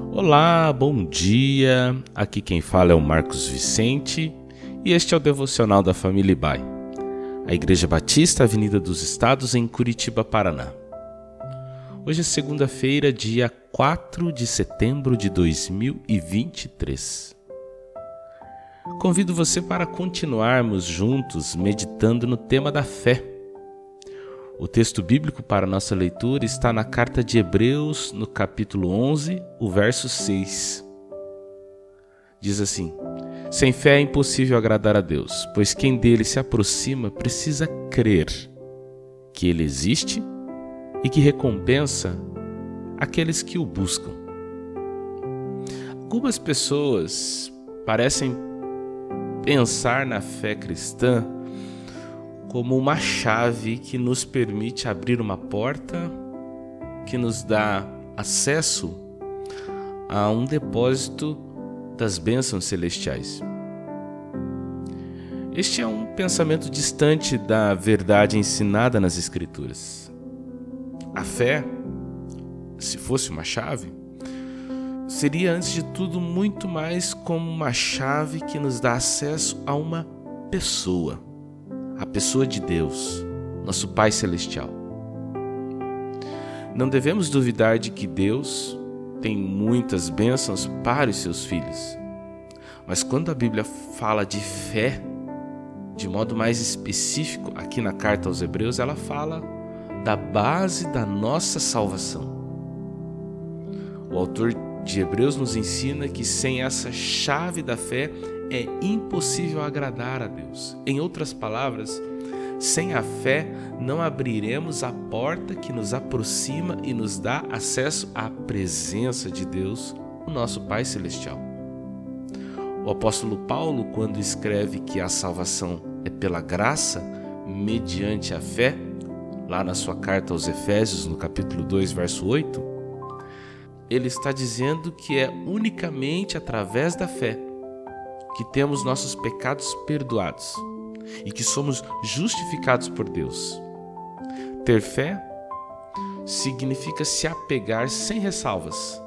Olá, bom dia. Aqui quem fala é o Marcos Vicente e este é o devocional da família Ibai, a Igreja Batista Avenida dos Estados em Curitiba, Paraná. Hoje é segunda-feira, dia 4 de setembro de 2023. Convido você para continuarmos juntos meditando no tema da fé. O texto bíblico para nossa leitura está na carta de Hebreus, no capítulo 11, o verso 6. Diz assim: Sem fé é impossível agradar a Deus, pois quem dele se aproxima precisa crer que ele existe e que recompensa aqueles que o buscam. Algumas pessoas parecem pensar na fé cristã como uma chave que nos permite abrir uma porta que nos dá acesso a um depósito das bênçãos celestiais. Este é um pensamento distante da verdade ensinada nas Escrituras. A fé, se fosse uma chave, seria antes de tudo muito mais como uma chave que nos dá acesso a uma pessoa, a pessoa de Deus, nosso Pai Celestial. Não devemos duvidar de que Deus tem muitas bênçãos para os seus filhos. Mas quando a Bíblia fala de fé, de modo mais específico, aqui na carta aos Hebreus, ela fala da base da nossa salvação. O autor de Hebreus nos ensina que sem essa chave da fé é impossível agradar a Deus. Em outras palavras, sem a fé não abriremos a porta que nos aproxima e nos dá acesso à presença de Deus, o nosso Pai Celestial. O apóstolo Paulo, quando escreve que a salvação é pela graça, mediante a fé, lá na sua carta aos Efésios, no capítulo 2, verso 8, ele está dizendo que é unicamente através da fé que temos nossos pecados perdoados e que somos justificados por Deus. Ter fé significa se apegar sem ressalvas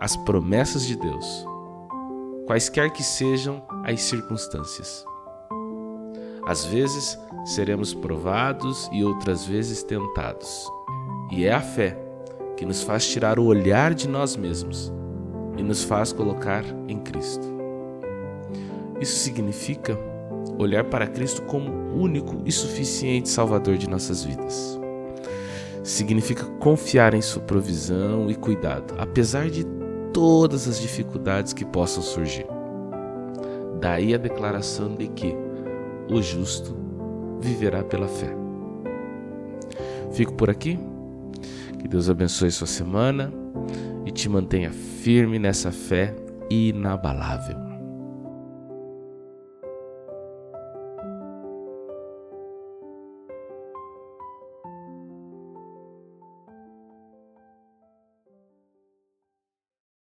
às promessas de Deus, quaisquer que sejam as circunstâncias. Às vezes seremos provados e outras vezes tentados. E é a fé que nos faz tirar o olhar de nós mesmos e nos faz colocar em Cristo. Isso significa olhar para Cristo como único e suficiente Salvador de nossas vidas. Significa confiar em Sua provisão e cuidado, apesar de todas as dificuldades que possam surgir. Daí a declaração de que o justo viverá pela fé. Fico por aqui. Que Deus abençoe sua semana e te mantenha firme nessa fé inabalável.